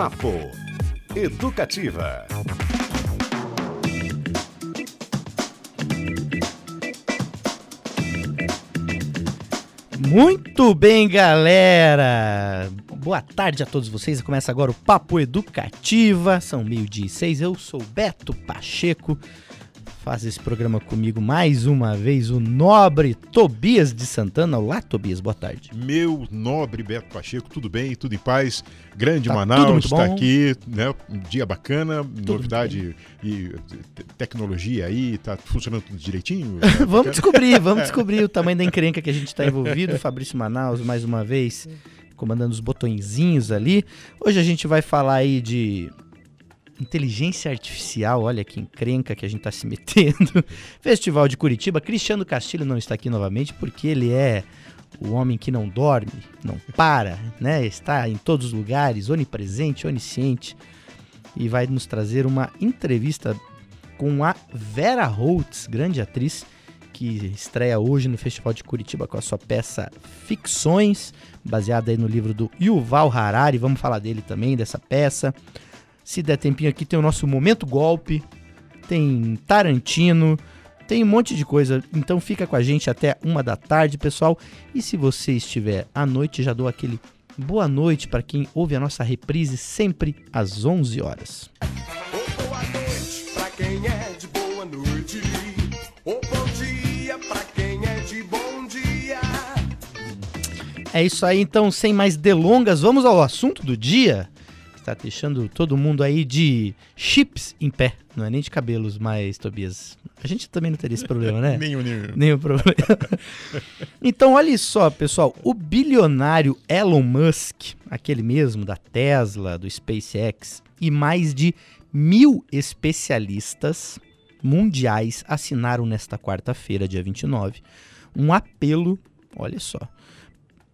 Papo Educativa. Muito bem, galera! Boa tarde a todos vocês. Começa agora o Papo Educativa. São meio-dia e seis. Eu sou Beto Pacheco faz esse programa comigo mais uma vez o nobre Tobias de Santana. Olá, Tobias, boa tarde. Meu nobre Beto Pacheco, tudo bem? Tudo em paz? Grande tá Manaus está aqui, né? Um dia bacana, tudo novidade e tecnologia aí, tá funcionando tudo direitinho? vamos descobrir, vamos descobrir o tamanho da encrenca que a gente está envolvido. Fabrício Manaus, mais uma vez, comandando os botõezinhos ali. Hoje a gente vai falar aí de inteligência artificial, olha que encrenca que a gente está se metendo. Festival de Curitiba, Cristiano Castilho não está aqui novamente porque ele é o homem que não dorme, não para, né? Está em todos os lugares, onipresente, onisciente e vai nos trazer uma entrevista com a Vera Holtz, grande atriz que estreia hoje no Festival de Curitiba com a sua peça Ficções, baseada aí no livro do Yuval Harari. Vamos falar dele também, dessa peça. Se der tempinho aqui, tem o nosso Momento Golpe, tem Tarantino, tem um monte de coisa. Então fica com a gente até uma da tarde, pessoal. E se você estiver à noite, já dou aquele boa noite para quem ouve a nossa reprise sempre às 11 horas. boa noite para quem é de boa noite. bom dia para quem é de bom dia. É isso aí, então, sem mais delongas, vamos ao assunto do dia está deixando todo mundo aí de chips em pé. Não é nem de cabelos, mas, Tobias. A gente também não teria esse problema, né? nenhum, nenhum. Nenhum problema. então, olha só, pessoal. O bilionário Elon Musk, aquele mesmo da Tesla, do SpaceX, e mais de mil especialistas mundiais assinaram nesta quarta-feira, dia 29, um apelo, olha só,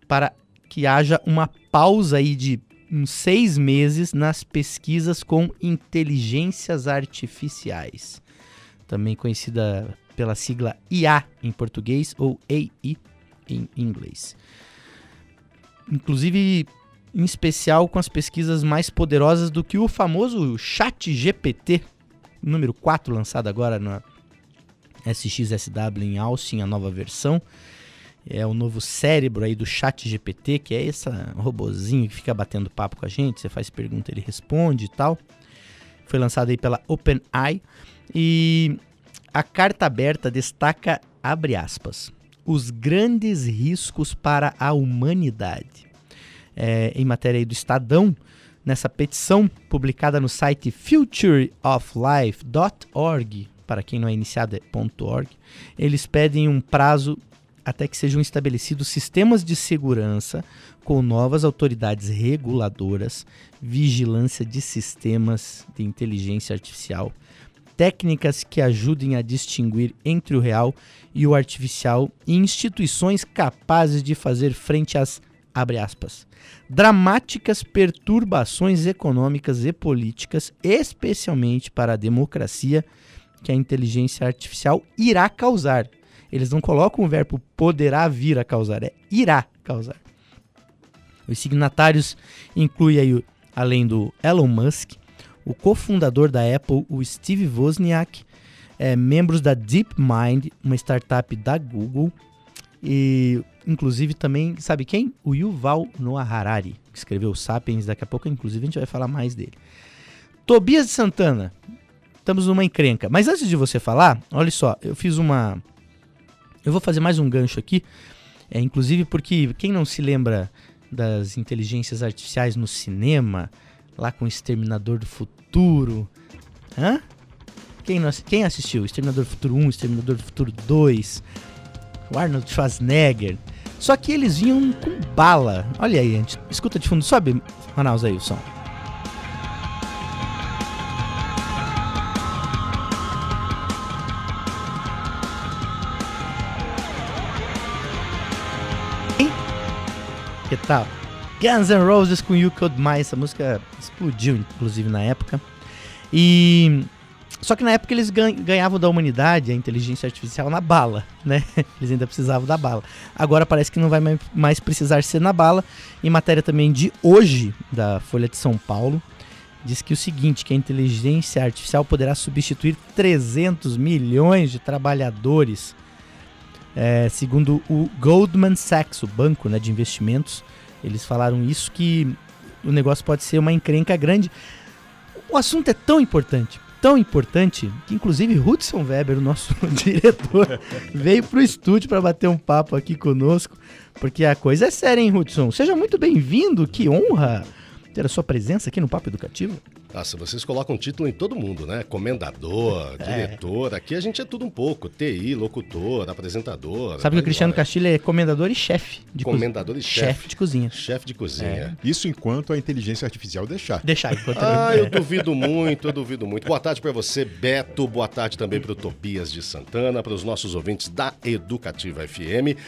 para que haja uma pausa aí de uns seis meses nas pesquisas com inteligências artificiais, também conhecida pela sigla IA em português ou AI em inglês. Inclusive, em especial com as pesquisas mais poderosas do que o famoso Chat GPT, número 4, lançado agora na SXSW em Austin, a nova versão é o novo cérebro aí do chat GPT, que é esse robozinho que fica batendo papo com a gente, você faz pergunta, ele responde e tal. Foi lançado aí pela OpenAI e a carta aberta destaca, abre aspas, os grandes riscos para a humanidade. É, em matéria aí do Estadão, nessa petição publicada no site futureoflife.org, para quem não é iniciado é .org, eles pedem um prazo até que sejam estabelecidos sistemas de segurança com novas autoridades reguladoras, vigilância de sistemas de inteligência artificial, técnicas que ajudem a distinguir entre o real e o artificial e instituições capazes de fazer frente às abre aspas, dramáticas perturbações econômicas e políticas, especialmente para a democracia, que a inteligência artificial irá causar eles não colocam o verbo poderá vir a causar, é irá causar. Os signatários incluem aí, além do Elon Musk, o cofundador da Apple, o Steve Wozniak, é, membros da DeepMind, uma startup da Google, e inclusive também, sabe quem? O Yuval Noah Harari, que escreveu Sapiens, daqui a pouco inclusive a gente vai falar mais dele. Tobias de Santana, estamos numa encrenca. Mas antes de você falar, olha só, eu fiz uma eu vou fazer mais um gancho aqui, é, inclusive porque quem não se lembra das inteligências artificiais no cinema, lá com o Exterminador do Futuro, hã? Quem, não, quem assistiu? Exterminador do Futuro 1, Exterminador do Futuro 2, o Arnold Schwarzenegger. Só que eles vinham com bala. Olha aí. Escuta de fundo, sobe, Manaus aí o som. Tal? Guns N' Roses com You Could My. Essa música explodiu, inclusive, na época. E Só que na época eles ganhavam da humanidade a inteligência artificial na bala, né? Eles ainda precisavam da bala. Agora parece que não vai mais precisar ser na bala. Em matéria também de hoje, da Folha de São Paulo, diz que o seguinte, que a inteligência artificial poderá substituir 300 milhões de trabalhadores. É, segundo o Goldman Sachs, o banco né, de investimentos, eles falaram isso que o negócio pode ser uma encrenca grande. O assunto é tão importante, tão importante, que inclusive Hudson Weber, o nosso diretor, veio para o estúdio para bater um papo aqui conosco, porque a coisa é séria, hein, Hudson? Seja muito bem-vindo, que honra ter a sua presença aqui no Papo Educativo. Nossa, vocês colocam título em todo mundo, né? Comendador, é. diretor. Aqui a gente é tudo um pouco. TI, locutor, apresentador. Sabe que o Cristiano Castilho é comendador e chefe de Comendador e chefe. Chefe de cozinha. Chefe de cozinha. É. Isso enquanto a inteligência artificial deixar. Deixar. Enquanto ah, eu duvido muito, eu duvido muito. Boa tarde para você, Beto. Boa tarde também para o Tobias de Santana, para os nossos ouvintes da Educativa FM.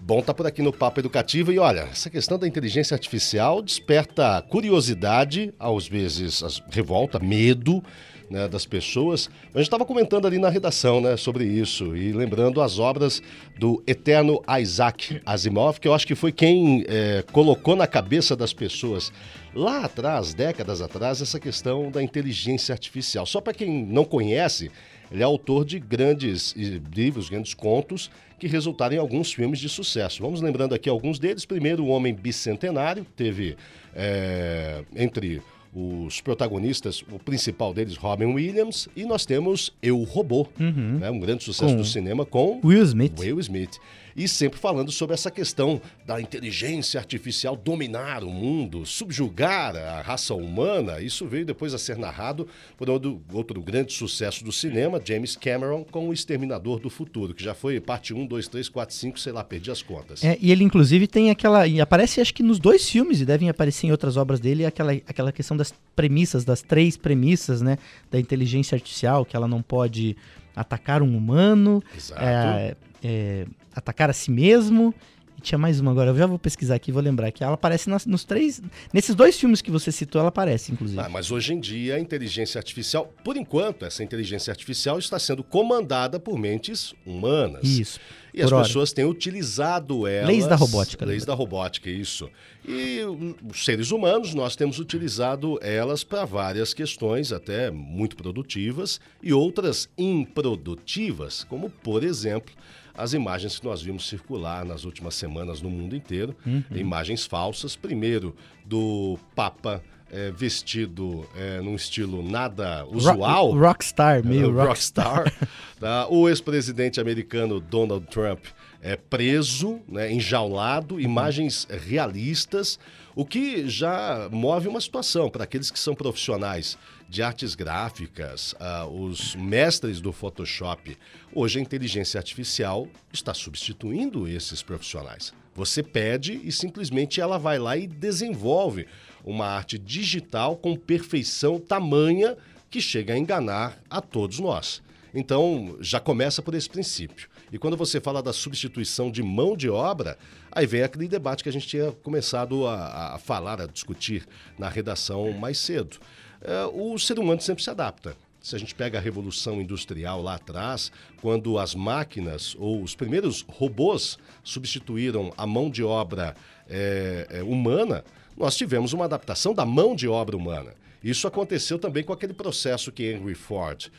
Bom estar tá por aqui no Papo Educativo e olha, essa questão da inteligência artificial desperta curiosidade, às vezes revolta, medo, né, das pessoas. A gente estava comentando ali na redação né, sobre isso e lembrando as obras do eterno Isaac Asimov, que eu acho que foi quem é, colocou na cabeça das pessoas lá atrás, décadas atrás, essa questão da inteligência artificial. Só para quem não conhece, ele é autor de grandes livros, grandes contos que resultaram em alguns filmes de sucesso. Vamos lembrando aqui alguns deles. Primeiro, O Homem Bicentenário, teve é, entre os protagonistas, o principal deles, Robin Williams, e nós temos Eu Robô, uhum. né, um grande sucesso com do cinema com Will Smith. Will Smith e sempre falando sobre essa questão da inteligência artificial dominar o mundo, subjugar a raça humana. Isso veio depois a ser narrado por outro, outro grande sucesso do cinema, James Cameron, com O Exterminador do Futuro, que já foi parte 1, 2, 3, 4, 5, sei lá, perdi as contas. É, e ele inclusive tem aquela. E aparece acho que nos dois filmes, e devem aparecer em outras obras dele, aquela, aquela questão das premissas, das três premissas, né? Da inteligência artificial, que ela não pode atacar um humano, é, é, atacar a si mesmo. E tinha mais uma agora, eu já vou pesquisar aqui, vou lembrar que ela aparece nas, nos três. Nesses dois filmes que você citou, ela aparece, inclusive. Ah, mas hoje em dia a inteligência artificial, por enquanto, essa inteligência artificial está sendo comandada por mentes humanas. Isso. E as hora. pessoas têm utilizado elas. Leis da robótica. Leis lembra? da robótica, isso. E os seres humanos, nós temos utilizado elas para várias questões, até muito produtivas, e outras improdutivas, como, por exemplo, as imagens que nós vimos circular nas últimas semanas no mundo inteiro, uhum. imagens falsas, primeiro do Papa é, vestido é, num estilo nada usual. Rock, rockstar, meio uh, rockstar. tá? O ex-presidente americano Donald Trump é preso, né, enjaulado, uhum. imagens realistas, o que já move uma situação para aqueles que são profissionais de artes gráficas, uh, os mestres do Photoshop. Hoje a inteligência artificial está substituindo esses profissionais. Você pede e simplesmente ela vai lá e desenvolve uma arte digital com perfeição tamanha que chega a enganar a todos nós. Então, já começa por esse princípio. E quando você fala da substituição de mão de obra, aí vem aquele debate que a gente tinha começado a, a falar, a discutir na redação mais cedo é, o ser humano sempre se adapta. Se a gente pega a revolução industrial lá atrás, quando as máquinas ou os primeiros robôs substituíram a mão de obra é, é, humana, nós tivemos uma adaptação da mão de obra humana. Isso aconteceu também com aquele processo que Henry Ford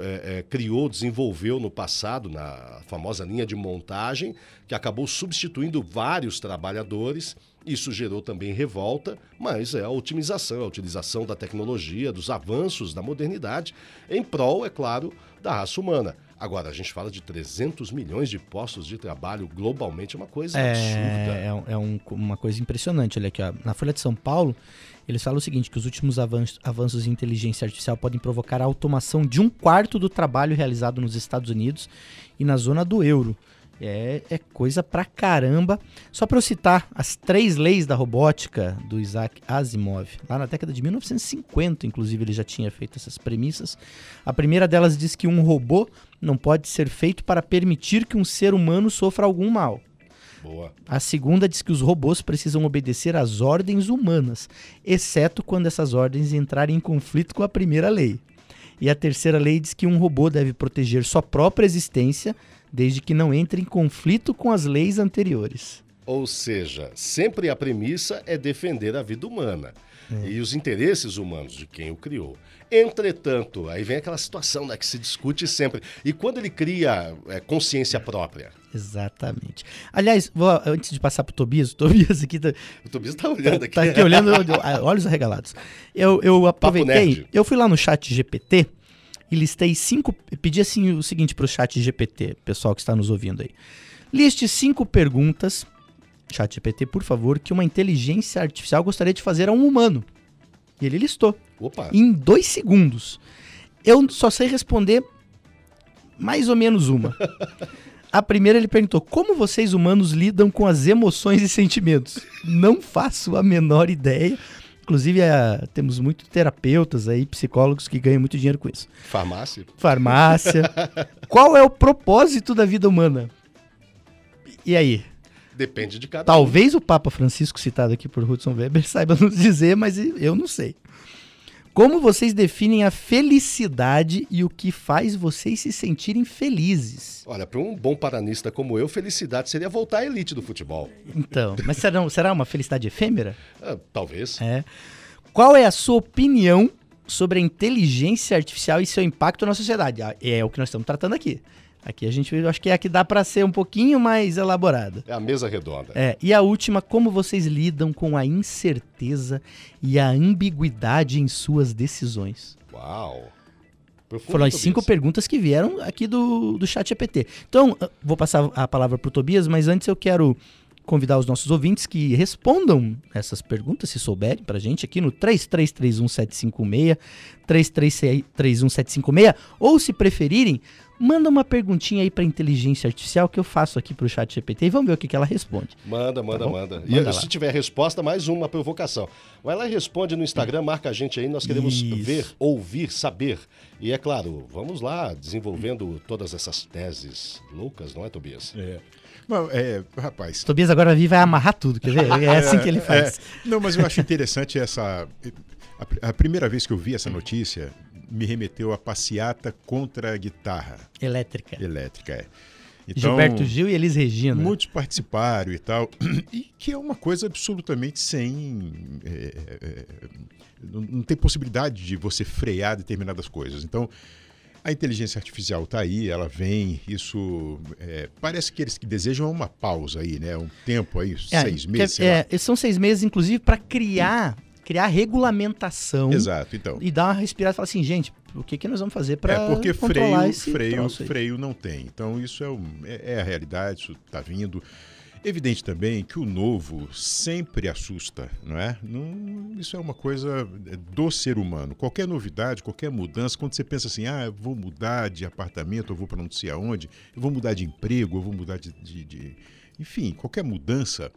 é, é, criou, desenvolveu no passado, na famosa linha de montagem, que acabou substituindo vários trabalhadores. Isso gerou também revolta, mas é a otimização, a utilização da tecnologia, dos avanços da modernidade, em prol, é claro, da raça humana. Agora, a gente fala de 300 milhões de postos de trabalho globalmente, é uma coisa é, absurda. É, é um, uma coisa impressionante. Olha aqui, ó. na Folha de São Paulo, eles falam o seguinte, que os últimos avanços, avanços em inteligência artificial podem provocar a automação de um quarto do trabalho realizado nos Estados Unidos e na zona do euro. É, é coisa pra caramba. Só para eu citar as três leis da robótica do Isaac Asimov. Lá na década de 1950, inclusive, ele já tinha feito essas premissas. A primeira delas diz que um robô não pode ser feito para permitir que um ser humano sofra algum mal. Boa. A segunda diz que os robôs precisam obedecer às ordens humanas, exceto quando essas ordens entrarem em conflito com a primeira lei. E a terceira lei diz que um robô deve proteger sua própria existência desde que não entre em conflito com as leis anteriores. Ou seja, sempre a premissa é defender a vida humana é. e os interesses humanos de quem o criou. Entretanto, aí vem aquela situação né, que se discute sempre. E quando ele cria é, consciência própria? Exatamente. Aliás, vou, antes de passar para o Tobias, o Tobias aqui tá, O Tobias está olhando aqui. Está aqui olhando, olhos arregalados. Eu, eu aproveitei, eu fui lá no chat GPT e listei cinco. Pedi assim o seguinte para o chat GPT, pessoal que está nos ouvindo aí. Liste cinco perguntas, chat GPT, por favor, que uma inteligência artificial gostaria de fazer a um humano. E ele listou. Opa. Em dois segundos. Eu só sei responder mais ou menos uma. A primeira ele perguntou: Como vocês humanos lidam com as emoções e sentimentos? Não faço a menor ideia. Inclusive, é, temos muitos terapeutas aí, psicólogos que ganham muito dinheiro com isso. Farmácia. Farmácia. Qual é o propósito da vida humana? E aí? Depende de cada Talvez um. o Papa Francisco, citado aqui por Hudson Weber, saiba nos dizer, mas eu não sei. Como vocês definem a felicidade e o que faz vocês se sentirem felizes? Olha, para um bom paranista como eu, felicidade seria voltar à elite do futebol. Então, mas será, será uma felicidade efêmera? Ah, talvez. É. Qual é a sua opinião sobre a inteligência artificial e seu impacto na sociedade? Ah, é o que nós estamos tratando aqui. Aqui a gente acho que é a que dá para ser um pouquinho mais elaborada. É a mesa redonda. É, e a última, como vocês lidam com a incerteza e a ambiguidade em suas decisões? Uau. Profundo, Foram as cinco perguntas que vieram aqui do, do chat EPT. Então, vou passar a palavra para o Tobias, mas antes eu quero convidar os nossos ouvintes que respondam essas perguntas, se souberem, para a gente aqui no 33317556, 33317556, ou se preferirem, Manda uma perguntinha aí para inteligência artificial que eu faço aqui para o chat GPT e vamos ver o que, que ela responde. Manda, manda, tá manda. E manda se tiver resposta, mais uma provocação. Vai lá e responde no Instagram, marca a gente aí, nós queremos Isso. ver, ouvir, saber. E é claro, vamos lá desenvolvendo todas essas teses loucas, não é, Tobias? É. Bom, é, rapaz. Tobias agora vai amarrar tudo, quer ver? É assim que ele faz. É, não, mas eu acho interessante essa. A, a, primeira vez que eu vi essa notícia, me remeteu a passeata contra a guitarra. Elétrica. Elétrica, é. Então, Gilberto Gil e Elis Regina. Muitos participaram e tal. E que é uma coisa absolutamente sem. É, é, não, não tem possibilidade de você frear determinadas coisas. Então, a inteligência artificial está aí, ela vem, isso é, parece que eles que desejam uma pausa aí, né? Um tempo aí, é, seis meses. É, são seis meses, inclusive, para criar criar regulamentação. Exato, então. E dar uma respirada e falar assim, gente, o que, que nós vamos fazer para É porque freio, freio, freio não tem. Então isso é, é, é a realidade, isso está vindo. Evidente também que o novo sempre assusta, não é? Não, isso é uma coisa do ser humano. Qualquer novidade, qualquer mudança, quando você pensa assim, ah, eu vou mudar de apartamento, eu vou para não sei aonde, eu vou mudar de emprego, eu vou mudar de, de, de... Enfim, qualquer mudança,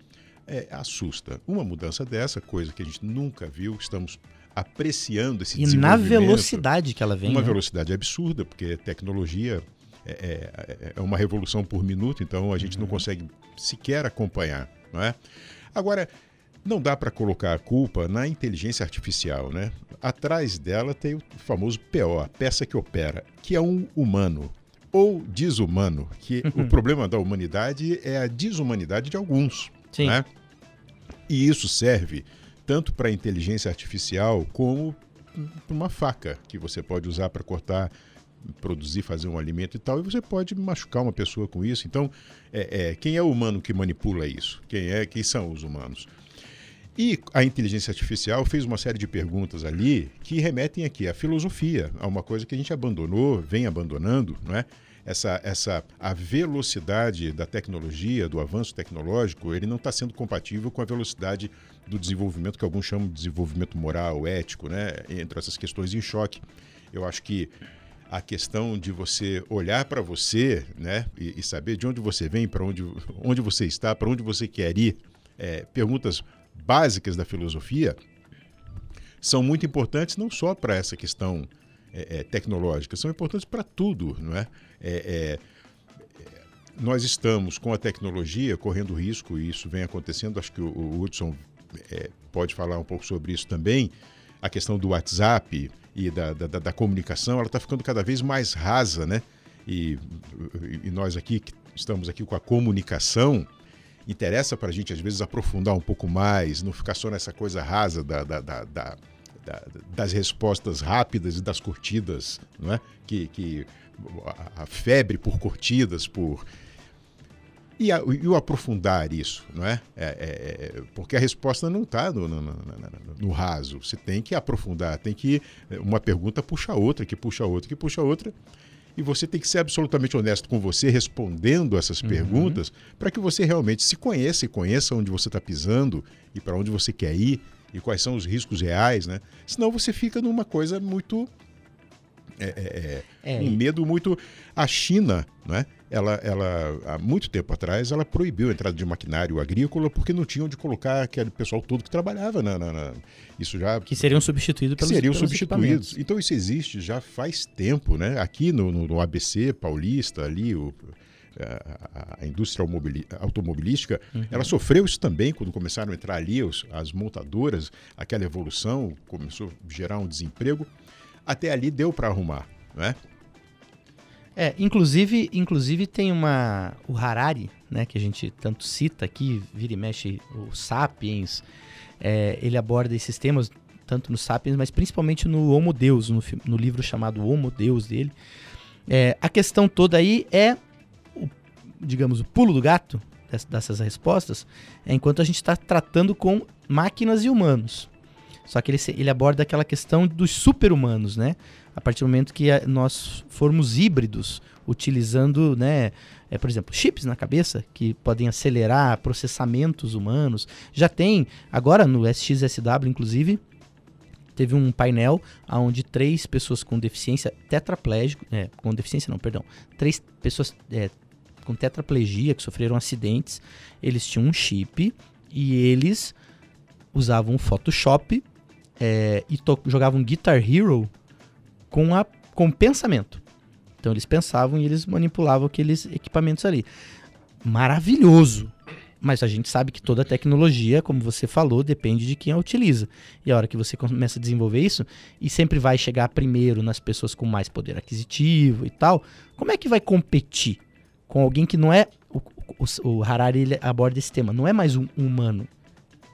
é, assusta. Uma mudança dessa, coisa que a gente nunca viu, estamos apreciando esse e desenvolvimento. E na velocidade que ela vem. Uma né? velocidade absurda, porque tecnologia é, é, é, uma revolução por minuto, então a gente uhum. não consegue sequer acompanhar, não é? Agora, não dá para colocar a culpa na inteligência artificial, né? Atrás dela tem o famoso PO, a peça que opera, que é um humano ou desumano, que o problema da humanidade é a desumanidade de alguns, Sim. né? E isso serve tanto para inteligência artificial como para uma faca que você pode usar para cortar, produzir, fazer um alimento e tal, e você pode machucar uma pessoa com isso. Então, é, é, quem é o humano que manipula isso? Quem é? Quem são os humanos? E a inteligência artificial fez uma série de perguntas ali que remetem aqui à filosofia, a uma coisa que a gente abandonou, vem abandonando, não é? Essa, essa a velocidade da tecnologia, do avanço tecnológico, ele não está sendo compatível com a velocidade do desenvolvimento que alguns chamam de desenvolvimento moral, ético, né? Entre essas questões em choque. Eu acho que a questão de você olhar para você, né, e, e, saber de onde você vem, para onde, onde você está, para onde você quer ir, é, perguntas básicas da filosofia, são muito importantes não só para essa questão é, é, tecnológicas são importantes para tudo, não é? é? é? nós estamos com a tecnologia correndo risco, e isso vem acontecendo, acho que o, o Hudson é, pode falar um pouco sobre isso também, a questão do WhatsApp, e da, da, da comunicação, ela está ficando cada vez mais rasa, né? E, e nós aqui que estamos aqui com a comunicação, interessa para a gente às vezes aprofundar um pouco mais, não ficar só nessa coisa rasa da, da, da, da das respostas rápidas e das curtidas, não é? Que, que a febre por curtidas, por e, a, e, o aprofundar isso, não é? é, é, é porque a resposta não está no, no, no, no, raso. Você tem que aprofundar, tem que. Uma pergunta puxa outra, que puxa outra, que puxa outra. E você tem que ser absolutamente honesto com você, respondendo essas uhum. perguntas, para que você realmente se conheça e conheça onde você está pisando e para onde você quer ir e quais são os riscos reais, né? Senão você fica numa coisa muito. É, é, é, um medo muito. A China, né? ela, ela, há muito tempo atrás, ela proibiu a entrada de maquinário agrícola porque não tinham onde colocar aquele pessoal todo que trabalhava na, na, na isso já que seriam substituídos pelos, seriam pelos substituídos. Então isso existe já faz tempo, né? Aqui no, no, no ABC Paulista ali o a, a indústria automobilística, uhum. ela sofreu isso também quando começaram a entrar ali os, as montadoras, aquela evolução começou a gerar um desemprego. Até ali deu para arrumar, né? É, inclusive, inclusive tem uma. O Harari, né, que a gente tanto cita aqui, vira e mexe o Sapiens, é, ele aborda esses temas tanto no Sapiens, mas principalmente no Homo Deus, no, no livro chamado Homo Deus dele. É, a questão toda aí é, digamos, o pulo do gato dessas respostas, é enquanto a gente está tratando com máquinas e humanos. Só que ele, ele aborda aquela questão dos super-humanos, né? a partir do momento que nós formos híbridos, utilizando, né, é, por exemplo, chips na cabeça que podem acelerar processamentos humanos. Já tem, agora no SXSW, inclusive, teve um painel onde três pessoas com deficiência tetraplégico, é, com deficiência não, perdão, três pessoas é, com tetraplegia que sofreram acidentes, eles tinham um chip e eles usavam Photoshop é, e jogavam Guitar Hero com, a, com pensamento. Então eles pensavam e eles manipulavam aqueles equipamentos ali. Maravilhoso! Mas a gente sabe que toda tecnologia, como você falou, depende de quem a utiliza. E a hora que você começa a desenvolver isso, e sempre vai chegar primeiro nas pessoas com mais poder aquisitivo e tal, como é que vai competir com alguém que não é. O, o, o Harari aborda esse tema, não é mais um humano,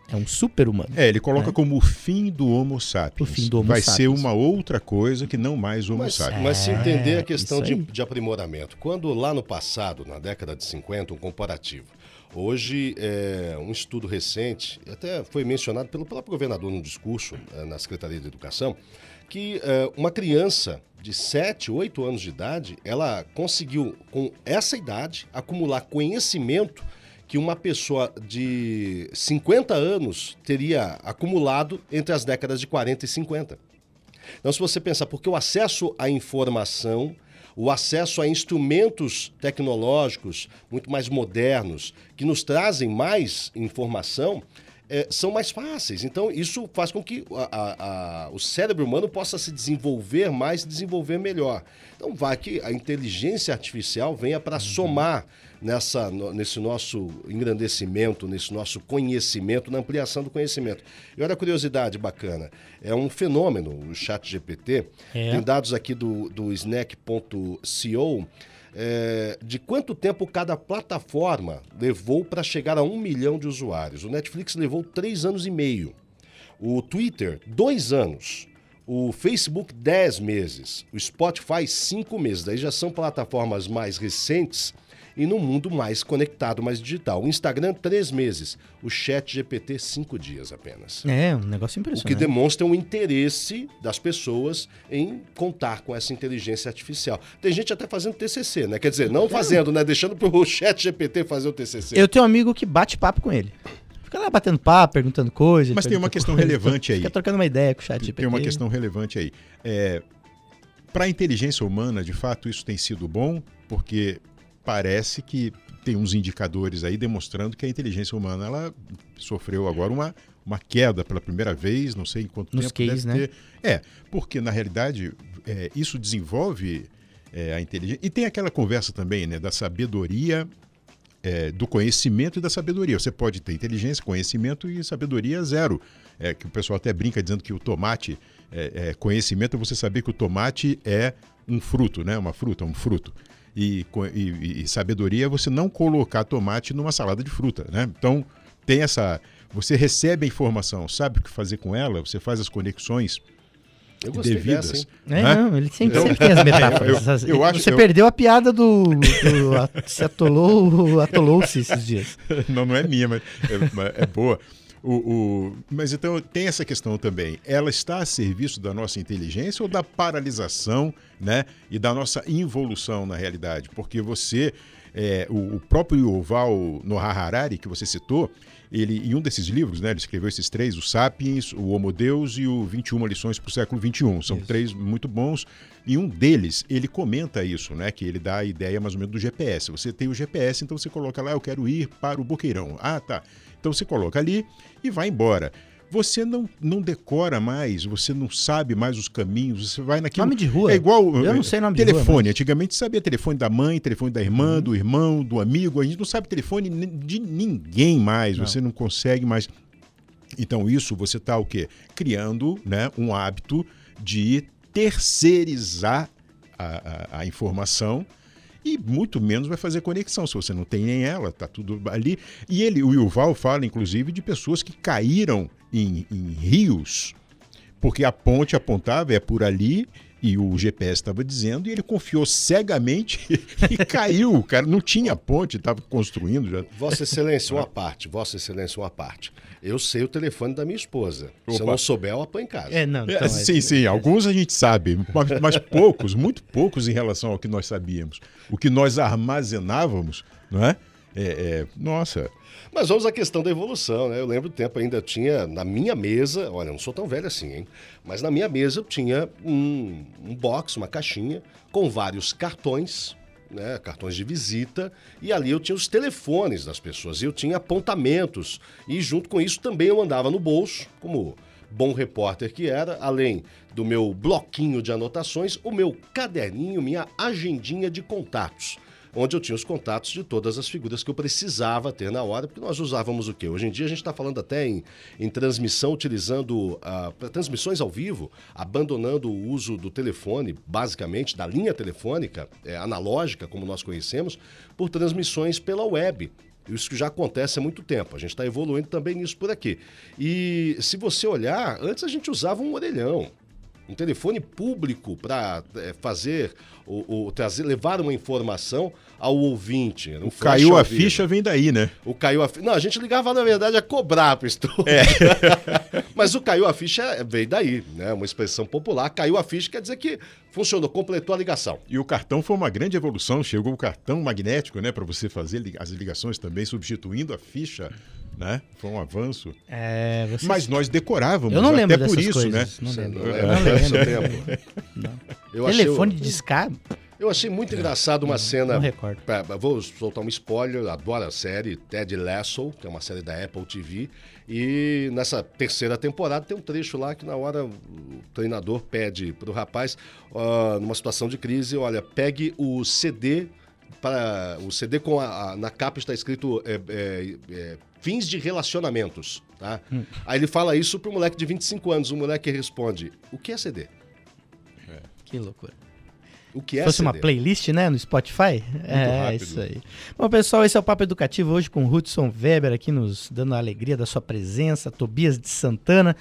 é um super-humano. É, ele coloca né? como o fim do Homo sapiens. O fim do Homo Vai sapiens. ser uma outra coisa que não mais Homo mas, sapiens. Mas se entender a é, questão de, de, aprimoramento. Quando lá no passado, na década de 50, um comparativo. Hoje, é, um estudo recente, até foi mencionado pelo próprio governador no discurso é, na Secretaria de Educação, que é, uma criança de 7, 8 anos de idade, ela conseguiu, com essa idade, acumular conhecimento que uma pessoa de 50 anos teria acumulado entre as décadas de 40 e 50. Então, se você pensar, porque o acesso à informação, o acesso a instrumentos tecnológicos muito mais modernos, que nos trazem mais informação, é, são mais fáceis. Então, isso faz com que a, a, a, o cérebro humano possa se desenvolver mais, se desenvolver melhor. Então, vai que a inteligência artificial venha para uhum. somar nessa, nesse nosso engrandecimento, nesse nosso conhecimento, na ampliação do conhecimento. E olha a curiosidade bacana, é um fenômeno, o chat GPT, é. tem dados aqui do, do snack.co, é, de quanto tempo cada plataforma levou para chegar a um milhão de usuários. O Netflix levou três anos e meio. O Twitter, dois anos. O Facebook, dez meses. O Spotify, cinco meses. Daí já são plataformas mais recentes e no mundo mais conectado, mais digital. O Instagram, três meses. O Chat GPT, cinco dias apenas. É, um negócio impressionante. O que demonstra um interesse das pessoas em contar com essa inteligência artificial. Tem gente até fazendo TCC, né? Quer dizer, não fazendo, né? Deixando para o Chat GPT fazer o TCC. Eu tenho um amigo que bate papo com ele. Fica lá batendo papo, perguntando coisas. Mas tem uma questão coisa, relevante aí. Fica trocando uma ideia com o chat GPT. Tem uma questão relevante aí. É, para a inteligência humana, de fato, isso tem sido bom, porque parece que tem uns indicadores aí demonstrando que a inteligência humana ela sofreu agora uma, uma queda pela primeira vez, não sei em quanto Nos tempo case, deve né? ter. É, porque na realidade é, isso desenvolve é, a inteligência. E tem aquela conversa também né, da sabedoria, é, do conhecimento e da sabedoria. Você pode ter inteligência, conhecimento e sabedoria zero. É, que o pessoal até brinca dizendo que o tomate é, é conhecimento é você saber que o tomate é um fruto, né? Uma fruta, um fruto. E, e, e, sabedoria é você não colocar tomate numa salada de fruta, né? Então tem essa, você recebe a informação, sabe o que fazer com ela, você faz as conexões eu devidas. Dessa, é, não, ele sempre, sempre tem as metáforas. eu, eu acho, Você eu... perdeu a piada do, do se atolou, atolou-se esses dias. Não, não é minha, mas é, é boa. O, o, mas então tem essa questão também. Ela está a serviço da nossa inteligência ou da paralisação né, e da nossa involução na realidade? Porque você, é, o, o próprio Yuval Noah Harari, que você citou, ele, em um desses livros, né, ele escreveu esses três, o Sapiens, o Homo Deus e o 21 lições para o século 21. São isso. três muito bons. E um deles, ele comenta isso, né, que ele dá a ideia mais ou menos do GPS. Você tem o GPS, então você coloca lá, eu quero ir para o Boqueirão. Ah, tá. Então você coloca ali e vai embora você não, não decora mais, você não sabe mais os caminhos, você vai naquilo. Nome de rua. É igual. Eu não sei nome telefone. de rua. Telefone. Antigamente sabia telefone da mãe, telefone da irmã, uhum. do irmão, do amigo. A gente não sabe telefone de ninguém mais. Não. Você não consegue mais. Então, isso você está o quê? Criando né, um hábito de terceirizar a, a, a informação e muito menos vai fazer conexão. Se você não tem nem ela, tá tudo ali. E ele, o Yuval fala, inclusive, de pessoas que caíram em, em rios, porque a ponte apontava, é por ali, e o GPS estava dizendo, e ele confiou cegamente e caiu. O cara não tinha ponte, estava construindo já. Vossa Excelência, uma parte, Vossa Excelência, uma parte. Eu sei o telefone da minha esposa. Opa. Se eu não souber, eu apanho em casa. É, não, então, é, sim, é... sim, alguns a gente sabe, mas, mas poucos, muito poucos em relação ao que nós sabíamos. O que nós armazenávamos, não é? é, é nossa, mas vamos à questão da evolução, né? Eu lembro do tempo ainda tinha na minha mesa, olha, não sou tão velho assim, hein? Mas na minha mesa eu tinha um, um box, uma caixinha com vários cartões, né, cartões de visita, e ali eu tinha os telefones das pessoas, eu tinha apontamentos, e junto com isso também eu andava no bolso, como bom repórter que era, além do meu bloquinho de anotações, o meu caderninho, minha agendinha de contatos onde eu tinha os contatos de todas as figuras que eu precisava ter na hora, porque nós usávamos o quê? Hoje em dia a gente está falando até em, em transmissão, utilizando uh, transmissões ao vivo, abandonando o uso do telefone, basicamente, da linha telefônica é, analógica, como nós conhecemos, por transmissões pela web. Isso já acontece há muito tempo. A gente está evoluindo também nisso por aqui. E se você olhar, antes a gente usava um orelhão um telefone público para é, fazer o, o, trazer, levar uma informação ao ouvinte. Um o caiu a ficha vem daí, né? O caiu a Não, a gente ligava, na verdade, a cobrar para o. É. Mas o caiu a ficha veio daí, né? Uma expressão popular. Caiu a ficha quer dizer que funcionou, completou a ligação. E o cartão foi uma grande evolução. Chegou o cartão magnético, né? Para você fazer as ligações também, substituindo a ficha né? Foi um avanço. É, você... Mas nós decorávamos. Eu não lembro até por isso, coisas. né? Não lembro. Não lembro. Não lembro. não. Telefone de discado. Eu achei muito é. engraçado uma não, cena. Não recordo. Pra, vou soltar um spoiler, adoro a série Ted Lasso, que é uma série da Apple TV. E nessa terceira temporada tem um trecho lá que na hora o treinador pede pro rapaz, uh, numa situação de crise, olha, pegue o CD para o CD com a, a, na capa está escrito é, é, é, fins de relacionamentos, tá? Hum. Aí ele fala isso pro moleque de 25 anos, o moleque responde: "O que é CD?" É. Que loucura. O que é Se fosse CD? uma playlist, né, no Spotify? Muito é, rápido. isso aí. Bom, pessoal, esse é o Papo Educativo hoje com o Hudson Weber aqui nos dando a alegria da sua presença, Tobias de Santana.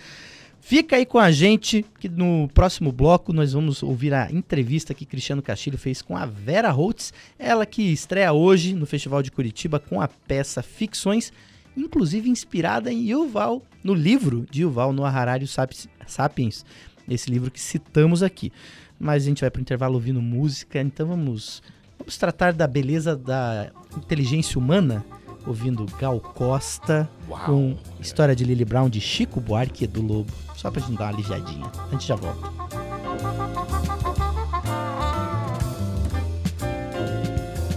Fica aí com a gente que no próximo bloco nós vamos ouvir a entrevista que Cristiano Castilho fez com a Vera Holtz, ela que estreia hoje no Festival de Curitiba com a peça Ficções, inclusive inspirada em Yuval, no livro de Yuval no Harari Sapiens, esse livro que citamos aqui. Mas a gente vai para o intervalo ouvindo música, então vamos, vamos tratar da beleza da inteligência humana ouvindo Gal Costa Uau. com história de Lily Brown de Chico Buarque e do Lobo. Só pra gente dar uma aliviadinha. A gente já volta.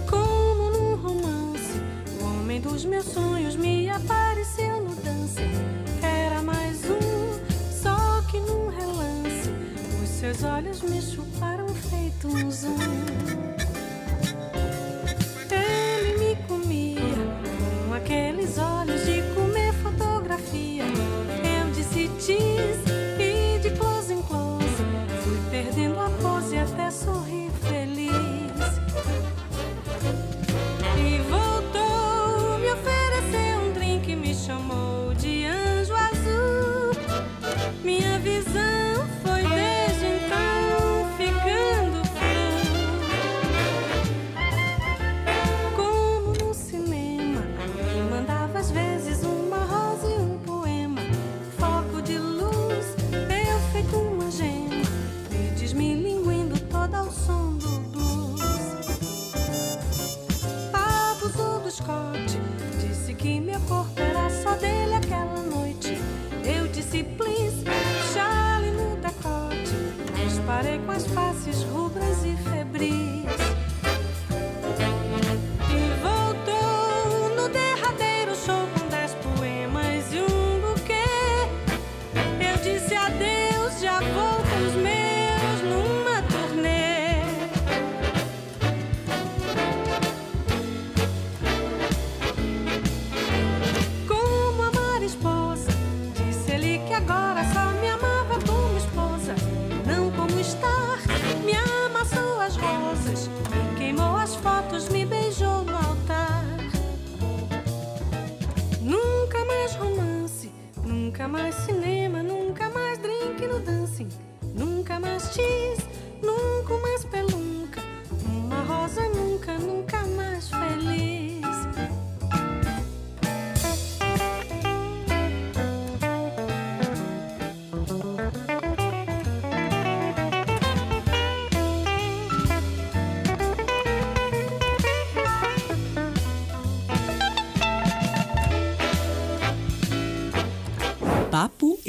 Como num romance, o homem dos meus sonhos me os seus olhos me chuparam feito um zoom. Parei com as faces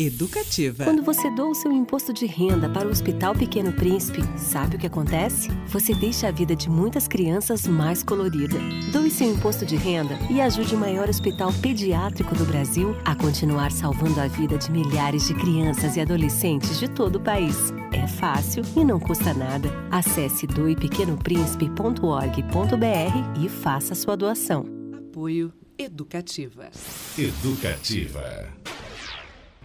Educativa. Quando você doa o seu imposto de renda para o Hospital Pequeno Príncipe, sabe o que acontece? Você deixa a vida de muitas crianças mais colorida. Doe seu imposto de renda e ajude o maior hospital pediátrico do Brasil a continuar salvando a vida de milhares de crianças e adolescentes de todo o país. É fácil e não custa nada. Acesse doepequenopríncipe.org.br e faça sua doação. Apoio Educativa. Educativa.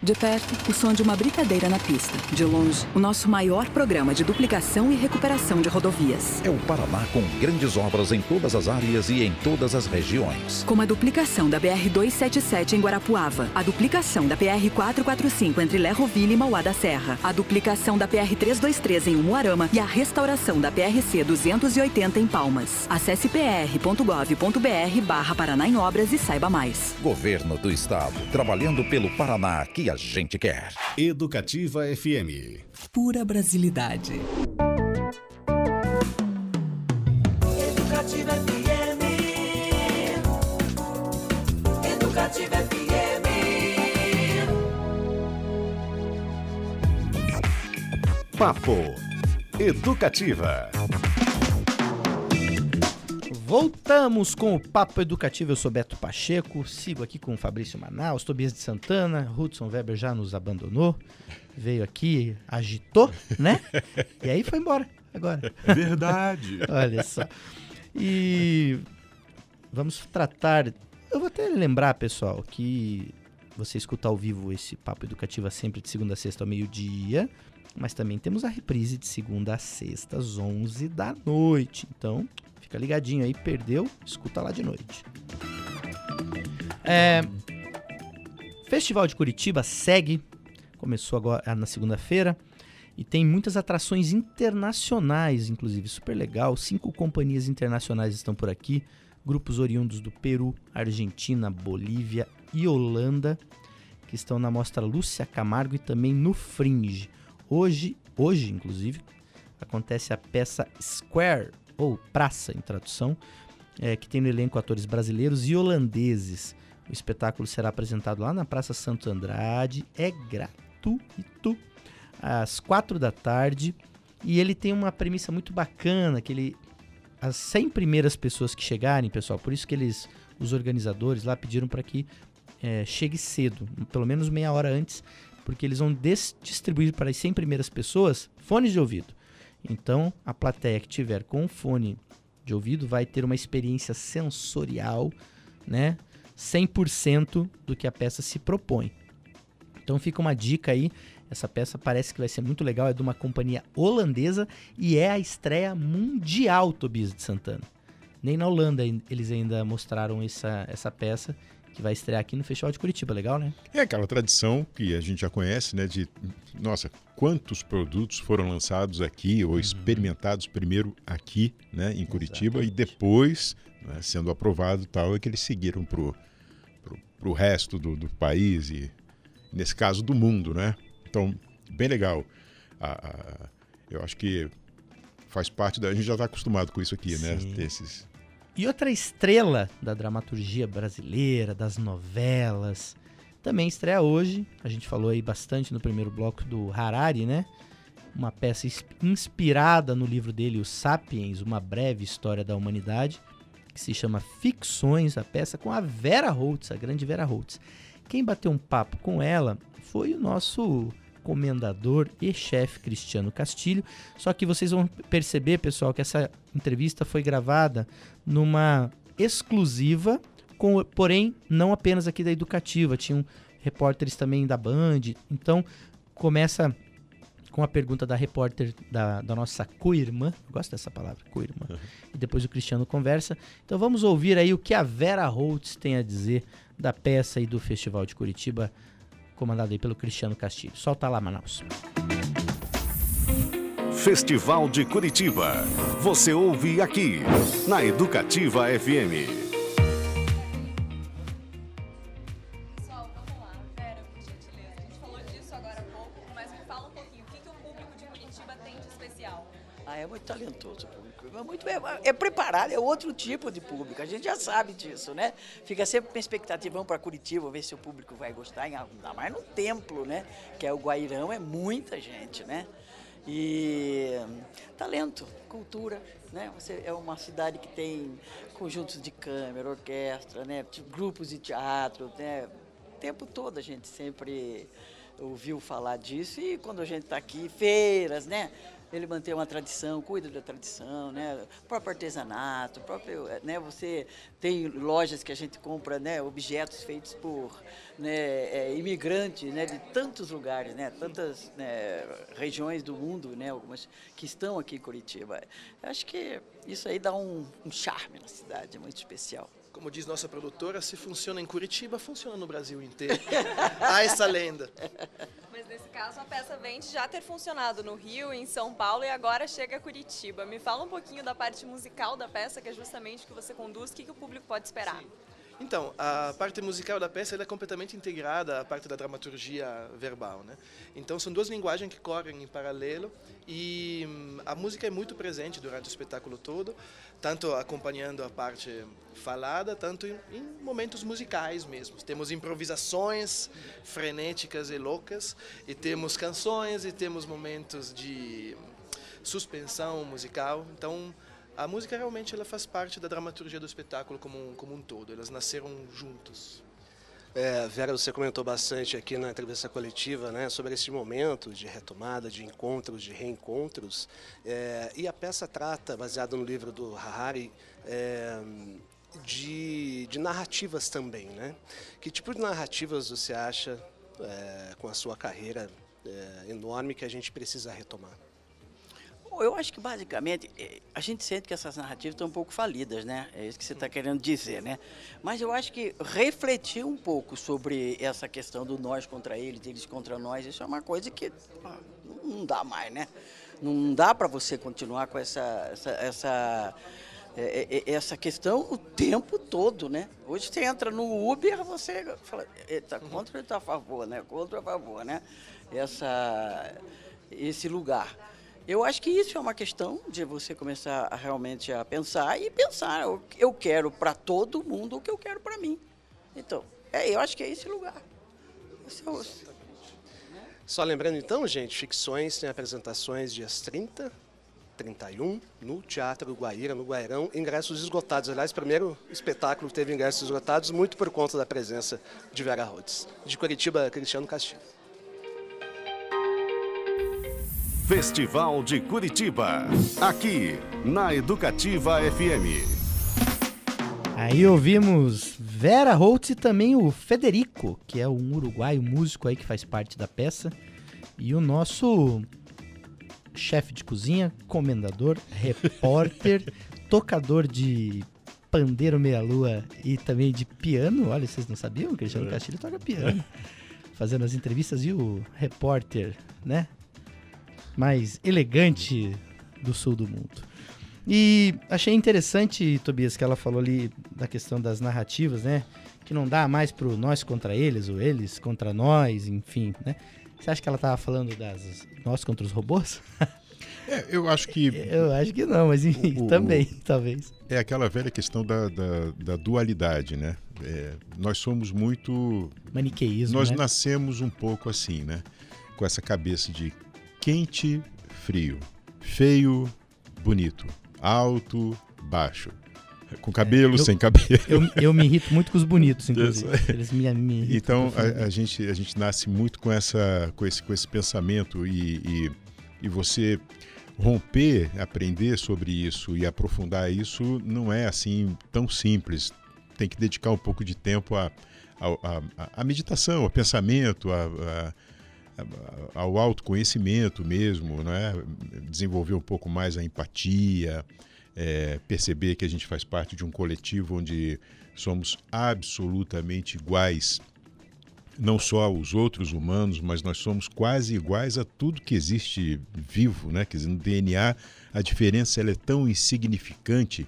De perto, o som de uma britadeira na pista. De longe, o nosso maior programa de duplicação e recuperação de rodovias. É o Paraná com grandes obras em todas as áreas e em todas as regiões. Como a duplicação da BR-277 em Guarapuava, a duplicação da PR-445 entre Lerroville e Mauá da Serra, a duplicação da PR-323 em Umuarama e a restauração da PRC-280 em Palmas. Acesse pr.gov.br barra Paraná em Obras e saiba mais. Governo do Estado, trabalhando pelo Paraná que a gente quer. Educativa FM. Pura brasilidade. Educativa FM. Educativa FM. Papo Educativa. Voltamos com o Papo Educativo. Eu sou Beto Pacheco, sigo aqui com o Fabrício Manaus, Tobias de Santana, Hudson Weber já nos abandonou, veio aqui, agitou, né? E aí foi embora agora. Verdade. Olha só. E vamos tratar. Eu vou até lembrar, pessoal, que você escuta ao vivo esse Papo Educativo sempre de segunda a sexta ao meio-dia. Mas também temos a reprise de segunda a sexta, às 11 da noite. Então, fica ligadinho aí, perdeu, escuta lá de noite. É, Festival de Curitiba segue, começou agora na segunda-feira e tem muitas atrações internacionais, inclusive super legal. Cinco companhias internacionais estão por aqui, grupos oriundos do Peru, Argentina, Bolívia e Holanda, que estão na mostra Lúcia Camargo e também no Fringe. Hoje, hoje inclusive, acontece a peça Square ou Praça em tradução, é, que tem no elenco atores brasileiros e holandeses. O espetáculo será apresentado lá na Praça Santo Andrade, é gratuito, às quatro da tarde. E ele tem uma premissa muito bacana, que ele as 100 primeiras pessoas que chegarem, pessoal, por isso que eles, os organizadores lá pediram para que é, chegue cedo, pelo menos meia hora antes, porque eles vão distribuir para as 100 primeiras pessoas fones de ouvido. Então, a plateia que tiver com fone de ouvido vai ter uma experiência sensorial, né? 100% do que a peça se propõe. Então fica uma dica aí, essa peça parece que vai ser muito legal, é de uma companhia holandesa e é a estreia mundial, Tobias de Santana. Nem na Holanda eles ainda mostraram essa, essa peça que vai estrear aqui no Festival de Curitiba, legal, né? É aquela tradição que a gente já conhece, né? De, nossa, quantos produtos foram lançados aqui ou experimentados primeiro aqui, né? Em Curitiba e depois, né, sendo aprovado tal, é que eles seguiram pro, pro, pro resto do, do país e, nesse caso, do mundo, né? Então, bem legal. A- a- eu acho que faz parte da... A gente já está acostumado com isso aqui, né? Sim. Ter esses... E outra estrela da dramaturgia brasileira, das novelas, também estreia hoje. A gente falou aí bastante no primeiro bloco do Harari, né? uma peça ins- inspirada no livro dele, O Sapiens, Uma Breve História da Humanidade, que se chama Ficções, a peça com a Vera Holtz, a grande Vera Holtz. Quem bateu um papo com ela foi o nosso comendador e chefe Cristiano Castilho. Só que vocês vão perceber, pessoal, que essa entrevista foi gravada numa exclusiva, com, porém não apenas aqui da Educativa, tinham repórteres também da Band. Então começa com a pergunta da repórter da, da nossa co-irmã, gosto dessa palavra, co-irmã, e depois o Cristiano conversa. Então vamos ouvir aí o que a Vera Holtz tem a dizer da peça aí do Festival de Curitiba, comandado aí pelo Cristiano Castilho. Solta lá, Manaus. Festival de Curitiba. Você ouve aqui, na Educativa FM. É muito talentoso o público. É, muito, é, é preparado, é outro tipo de público. A gente já sabe disso, né? Fica sempre com expectativa, para Curitiba, ver se o público vai gostar. Ainda mais no templo, né? Que é o Guairão, é muita gente, né? E talento, cultura, né? Você é uma cidade que tem conjuntos de câmera, orquestra, né? Grupos de teatro, né? O tempo todo a gente sempre ouviu falar disso e quando a gente está aqui, feiras, né? Ele mantém uma tradição, cuida da tradição, né? O próprio artesanato, próprio, né? Você tem lojas que a gente compra, né? Objetos feitos por né? é, imigrantes, né? De tantos lugares, né? Tantas né? regiões do mundo, né? Algumas que estão aqui em Curitiba. Eu acho que isso aí dá um, um charme na cidade, muito especial. Como diz nossa produtora, se funciona em Curitiba, funciona no Brasil inteiro. Há essa lenda. Mas nesse caso, a peça vem de já ter funcionado no Rio, em São Paulo e agora chega a Curitiba. Me fala um pouquinho da parte musical da peça, que é justamente o que você conduz. O que, que o público pode esperar? Então, a parte musical da peça é completamente integrada à parte da dramaturgia verbal, né? Então, são duas linguagens que correm em paralelo e hum, a música é muito presente durante o espetáculo todo, tanto acompanhando a parte falada, tanto em, em momentos musicais mesmo. Temos improvisações frenéticas e loucas, e temos canções, e temos momentos de suspensão musical. Então, a música realmente ela faz parte da dramaturgia do espetáculo como um, como um todo. Elas nasceram juntos. É, Vera, você comentou bastante aqui na entrevista coletiva né, sobre esse momento de retomada, de encontros, de reencontros. É, e a peça trata, baseada no livro do Harari, é, de, de narrativas também. Né? Que tipo de narrativas você acha, é, com a sua carreira é, enorme, que a gente precisa retomar? Eu acho que basicamente eh, a gente sente que essas narrativas estão um pouco falidas, né? É isso que você está querendo dizer, né? Mas eu acho que refletir um pouco sobre essa questão do nós contra eles, eles contra nós, isso é uma coisa que não dá mais, né? Não dá para você continuar com essa essa, essa eh, eh, essa questão o tempo todo, né? Hoje você entra no Uber, você fala, está contra ou está a favor, né? Contra ou a favor, né? Essa, esse lugar. Eu acho que isso é uma questão de você começar a realmente a pensar e pensar, eu, quero para todo mundo o que eu quero para mim. Então, é, eu acho que é esse lugar. Esse é o- Só lembrando então, gente, Ficções tem apresentações dias 30, 31, no Teatro Guaíra, no Guairão, ingressos esgotados. Aliás, primeiro espetáculo teve ingressos esgotados, muito por conta da presença de Vera Rhodes. De Curitiba, Cristiano Castilho. Festival de Curitiba. Aqui, na Educativa FM. Aí ouvimos Vera Holtz e também o Federico, que é um uruguaio músico aí que faz parte da peça. E o nosso chefe de cozinha, comendador, repórter, tocador de pandeiro meia-lua e também de piano. Olha, vocês não sabiam? O Cristiano É. Castilho toca piano. Fazendo as entrevistas e o repórter, né? Mais elegante do sul do mundo. E achei interessante, Tobias, que ela falou ali da questão das narrativas, né? Que não dá mais pro nós contra eles, ou eles contra nós, enfim, né? Você acha que ela tava falando das nós contra os robôs? É, eu acho que. Eu acho que não, mas enfim, o- também, talvez. É aquela velha questão da, da, da dualidade, né? É, nós somos muito. Maniqueísmo, Nós né? nascemos um pouco assim, né? Com essa cabeça de quente, frio. Feio, bonito. Alto, baixo. Com cabelo, É, eu- sem cabelo. Eu, eu me irrito muito com os bonitos, inclusive. Eles me, me Então a, a gente, a gente nasce muito com, essa, com, esse, com esse pensamento e, e, e você romper, aprender sobre isso e aprofundar isso não é assim tão simples. Tem que dedicar um pouco de tempo à a, a, a, a meditação, ao pensamento, a- ao autoconhecimento mesmo, né? desenvolver um pouco mais a empatia, é, perceber que a gente faz parte de um coletivo onde somos absolutamente iguais, não só aos outros humanos, mas nós somos quase iguais a tudo que existe vivo, né? Quer dizer, no DNA a diferença é tão insignificante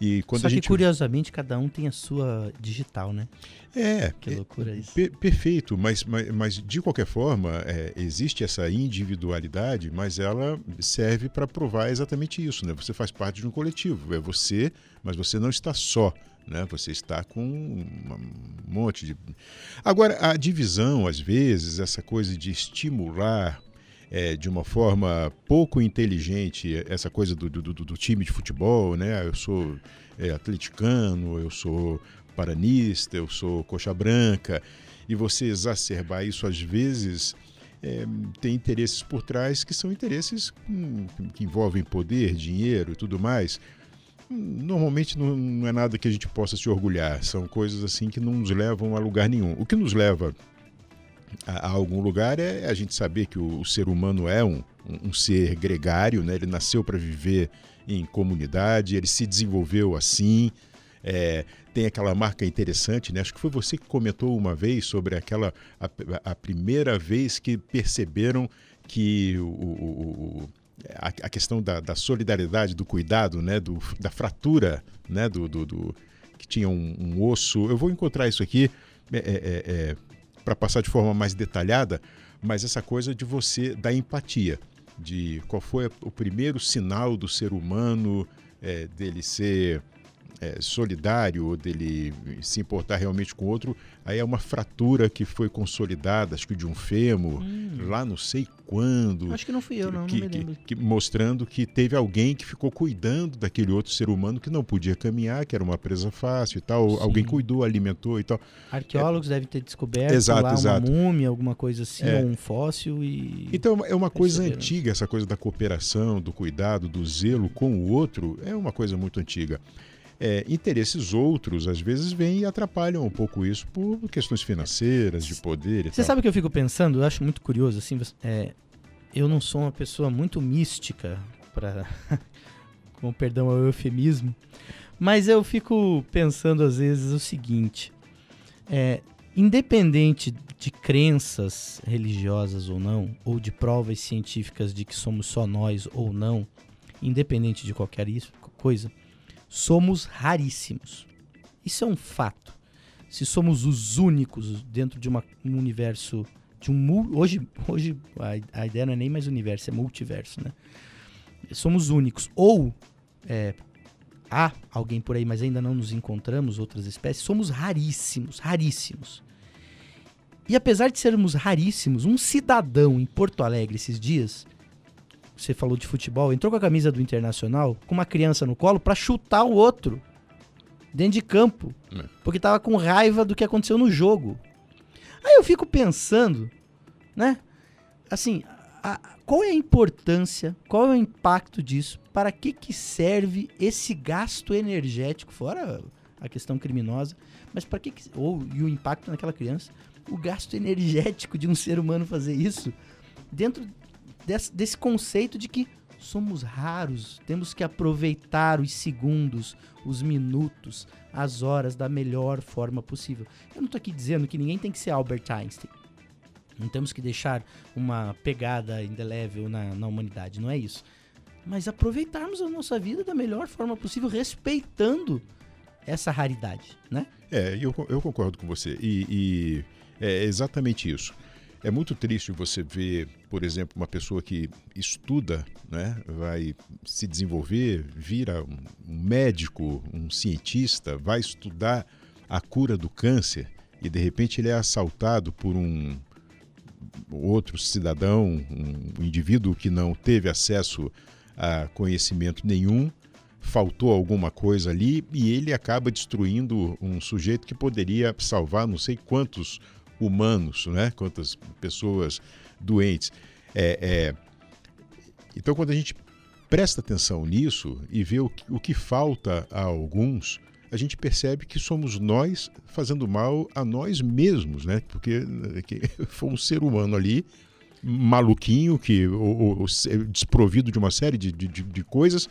e quando Só a que, gente curiosamente, cada um tem a sua digital, né? é, Que loucura isso. Per- perfeito, mas, mas, mas de qualquer forma, é, existe essa individualidade, mas ela serve para provar exatamente isso, né? Você faz parte de um coletivo, é você, mas você não está só, né? Você está com um monte de. Agora, a divisão, às vezes, essa coisa de estimular é, de uma forma pouco inteligente essa coisa do, do, do- time de futebol, né? Eu sou é, atleticano, eu sou paranista, eu sou coxa branca, e você exacerbar isso às vezes é, tem interesses por trás que são interesses que envolvem poder, dinheiro e tudo mais. Normalmente não, não é nada que a gente possa se orgulhar, são coisas assim que não nos levam a lugar nenhum. O que nos leva a, algum lugar é a gente saber que o, o ser humano é um, um, ser gregário, né? ele nasceu para viver em comunidade, ele se desenvolveu assim. é, tem aquela marca interessante, né? Acho que foi você que comentou uma vez sobre aquela a, a primeira vez que perceberam que o, o- o- a, a questão da, da solidariedade, do cuidado, né? Do, da fratura, né? Do, do- do- que tinha um, um osso. Eu vou encontrar isso aqui para passar de forma mais detalhada, mas essa coisa de você da empatia, de qual foi o primeiro sinal do ser humano é, dele ser é, solidário ou dele se importar realmente com o outro, aí é uma fratura que foi consolidada, acho que de um fêmur, lá não sei quando. Hum. Acho que não fui eu, não, não que, me que- lembro. que- mostrando que teve alguém que ficou cuidando daquele outro ser humano que não podia caminhar, que era uma presa fácil e tal. Alguém cuidou, alimentou e tal. Arqueólogos devem ter descoberto Exato, lá exato. uma múmia, alguma coisa assim, É. ou um fóssil e... Então é uma coisa Perceberam. antiga, essa coisa da cooperação, do cuidado, do zelo com o outro, é uma coisa muito antiga. É, interesses outros, às vezes, vêm e atrapalham um pouco isso por questões financeiras, de poder e Você tal. sabe o que eu fico pensando? Eu acho muito curioso, assim, é, eu não sou uma pessoa muito mística, para com perdão ao eufemismo, mas eu fico pensando às vezes o seguinte, é, independente de crenças religiosas ou não, ou de provas científicas de que somos só nós ou não, independente de qualquer isso, coisa, somos raríssimos. Isso é um fato. Se somos os únicos dentro de uma- um universo de um hoje hoje a, a ideia não é nem mais universo, é multiverso, né? Somos únicos ou é, há alguém por aí, mas ainda não nos encontramos outras espécies. Somos raríssimos, raríssimos. E apesar de sermos raríssimos, um cidadão em Porto Alegre esses dias, você falou de futebol, entrou com a camisa do Internacional, com uma criança no colo, pra chutar o outro dentro de campo, É. porque tava com raiva do que aconteceu no jogo. Aí eu fico pensando, né? Assim, a- qual é a importância, qual é o impacto disso? Para que que serve esse gasto energético, fora a questão criminosa, mas para que, que ou e o impacto naquela criança, o gasto energético de um ser humano fazer isso dentro desse, desse conceito de que somos raros, temos que aproveitar os segundos, os minutos, as horas da melhor forma possível. Eu não tô aqui dizendo que ninguém tem que ser Albert Einstein. Não temos que deixar uma pegada indelével na, na humanidade, não é isso. Mas aproveitarmos a nossa vida da melhor forma possível, respeitando essa raridade, né? É, eu, eu concordo com você. E, e é exatamente isso. É muito triste você ver, por exemplo, uma pessoa que estuda, né, vai se desenvolver, vira um médico, um cientista, vai estudar a cura do câncer e de repente ele é assaltado por um outro cidadão, um indivíduo que não teve acesso a conhecimento nenhum, faltou alguma coisa ali e ele acaba destruindo um sujeito que poderia salvar não sei quantos humanos, né? quantas pessoas doentes. É, é... Então, quando a gente presta atenção nisso e vê o que, o que falta a alguns, a gente percebe que somos nós fazendo mal a nós mesmos, né? Porque que foi um ser humano ali, maluquinho, que ou, ou, desprovido de uma série de, de, de coisas,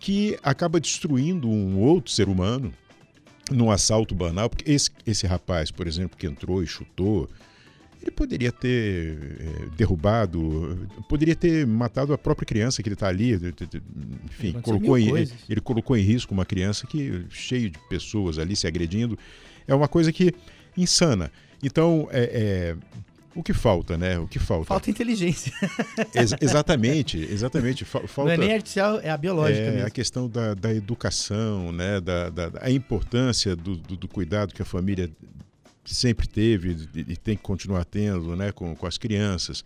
que acaba destruindo um outro ser humano num assalto banal. Porque esse, esse rapaz, por exemplo, que entrou e chutou, ele poderia ter é, derrubado, poderia ter matado a própria criança que ele está ali, enfim, colocou em, ele colocou em risco uma criança que cheio de pessoas ali se agredindo. É uma coisa que insana. Então, é, é o que falta, né? O que falta? Falta inteligência. Ex exatamente, exatamente. Falta, Não é nem artificial, é a biológica é, mesmo. A questão da, da educação, né? Da, da, a importância do, do, do cuidado que a família sempre teve e tem que continuar tendo né, com, com as crianças.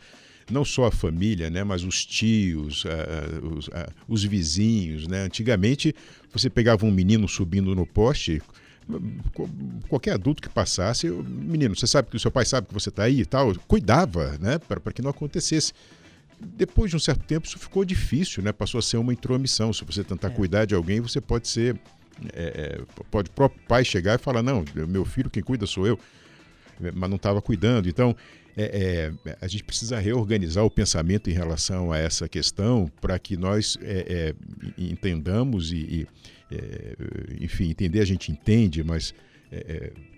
Não só a família, né, mas os tios, uh, os, uh, os, vizinhos. Né? Antigamente, você pegava um menino subindo no poste, qualquer adulto que passasse, menino, você sabe que o seu pai sabe que você está aí e tal, cuidava né, para que não acontecesse. Depois de um certo tempo, isso ficou difícil, né? passou a ser uma intromissão. Se você tentar é. cuidar de alguém, você pode ser é, é, pode o próprio pai chegar e falar, não, meu filho quem cuida sou eu, mas não estava cuidando. Então, é, é, a gente precisa reorganizar o pensamento em relação a essa questão para que nós é, é, entendamos e, e enfim, entender a gente entende, mas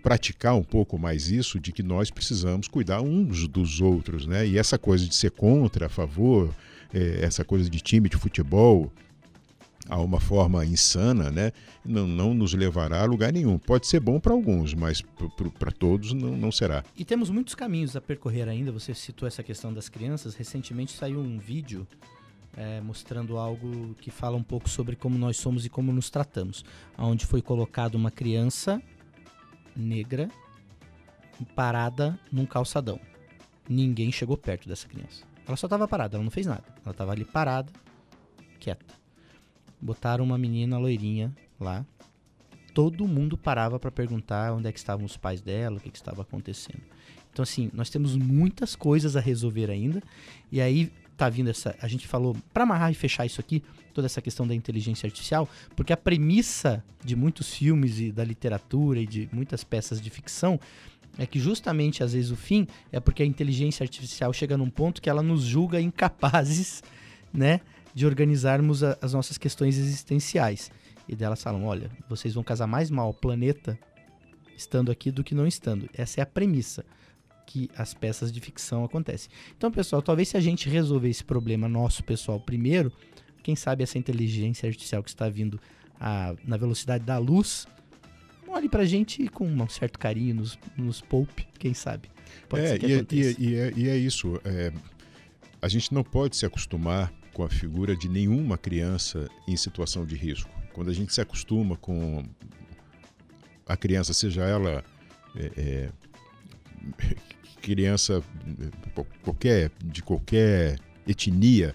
praticar um pouco mais isso de que nós precisamos cuidar uns dos outros, né? E essa coisa de ser contra, a favor, essa coisa de time de futebol, a uma forma insana, né, não, não nos levará a lugar nenhum. Pode ser bom para alguns, mas para todos não, não será. E temos muitos caminhos a percorrer ainda. Você citou essa questão das crianças. Recentemente saiu um vídeo é, mostrando algo que fala um pouco sobre como nós somos e como nos tratamos. Onde foi colocada uma criança negra parada num calçadão. Ninguém chegou perto dessa criança. Ela só estava parada, ela não fez nada. Ela estava ali parada, quieta botaram uma menina loirinha lá. Todo mundo parava para perguntar onde é que estavam os pais dela, o que, que estava acontecendo. Então, assim, nós temos muitas coisas a resolver ainda. E aí tá vindo essa. A gente falou, para amarrar e fechar isso aqui, toda essa questão da inteligência artificial, porque a premissa de muitos filmes e da literatura e de muitas peças de ficção é que justamente às vezes o fim é porque a inteligência artificial chega num ponto que ela nos julga incapazes, né? de organizarmos a, as nossas questões existenciais. E delas falam: olha, vocês vão casar mais mal ao planeta estando aqui do que não estando. Essa é a premissa que as peças de ficção acontecem. Então, pessoal, talvez se a gente resolver esse problema nosso pessoal primeiro, quem sabe essa inteligência artificial que está vindo a, na velocidade da luz, olhe pra gente com um certo carinho, nos, nos poupe, quem sabe. Pode é, ser que e, é, e, e, é, e é isso. É, a gente não pode se acostumar com a figura de nenhuma criança em situação de risco. Quando a gente se acostuma com a criança, seja ela é, é, criança qualquer, de qualquer etnia,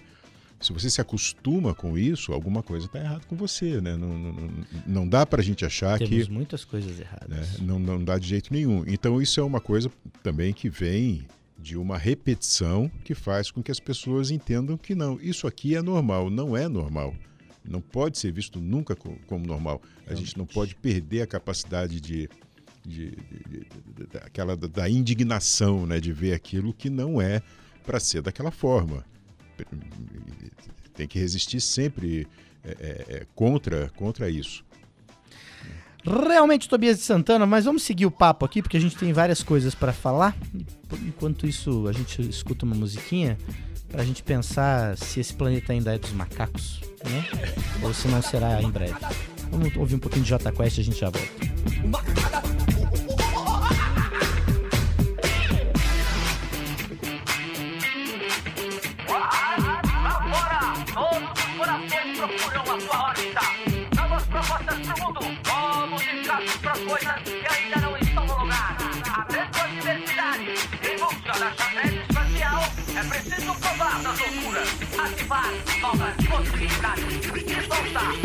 se você se acostuma com isso, alguma coisa está errada com você, né? Não, não, não dá para a gente achar Temos que... Temos muitas coisas erradas. Né? Não, não dá de jeito nenhum. Então isso é uma coisa também que vem de uma repetição que faz com que as pessoas entendam que não, isso aqui é normal, não é normal. Não pode ser visto nunca como normal. A gente não pode perder a capacidade de, de, de, de aquela, da indignação, né, de ver aquilo que não é para ser daquela forma. Tem que resistir sempre é, é, é contra, contra isso. Realmente, Tobias de Santana, mas vamos seguir o papo aqui, porque a gente tem várias coisas para falar. Enquanto isso, a gente escuta uma musiquinha para a gente pensar se esse planeta ainda é dos macacos, né? Ou se não será em breve. Vamos ouvir um pouquinho de J Quest e a gente já volta. Ativar novas possibilidades e voltar ao planeta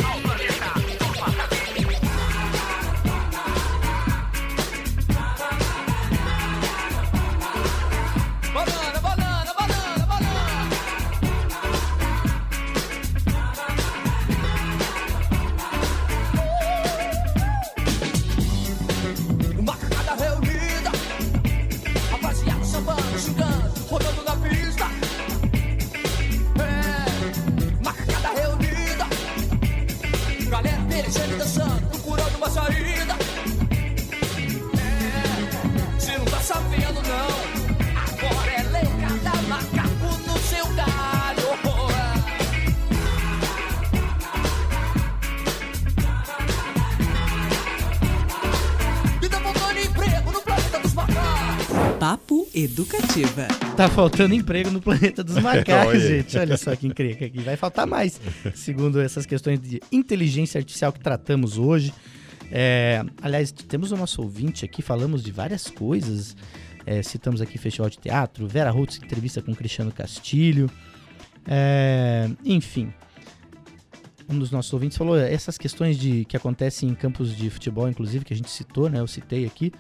Educativa. Tá faltando emprego no planeta dos macacos, Olha. gente. Olha só que incrível aqui. Vai faltar mais, segundo essas questões de inteligência artificial que tratamos hoje. É, aliás, temos o nosso ouvinte aqui, falamos de várias coisas. É, citamos aqui Festival de Teatro, Vera Holtz, entrevista com Cristiano Castilho. É, enfim, um dos nossos ouvintes falou essas questões de que acontecem em campos de futebol, inclusive, que a gente citou, né? Eu citei aqui.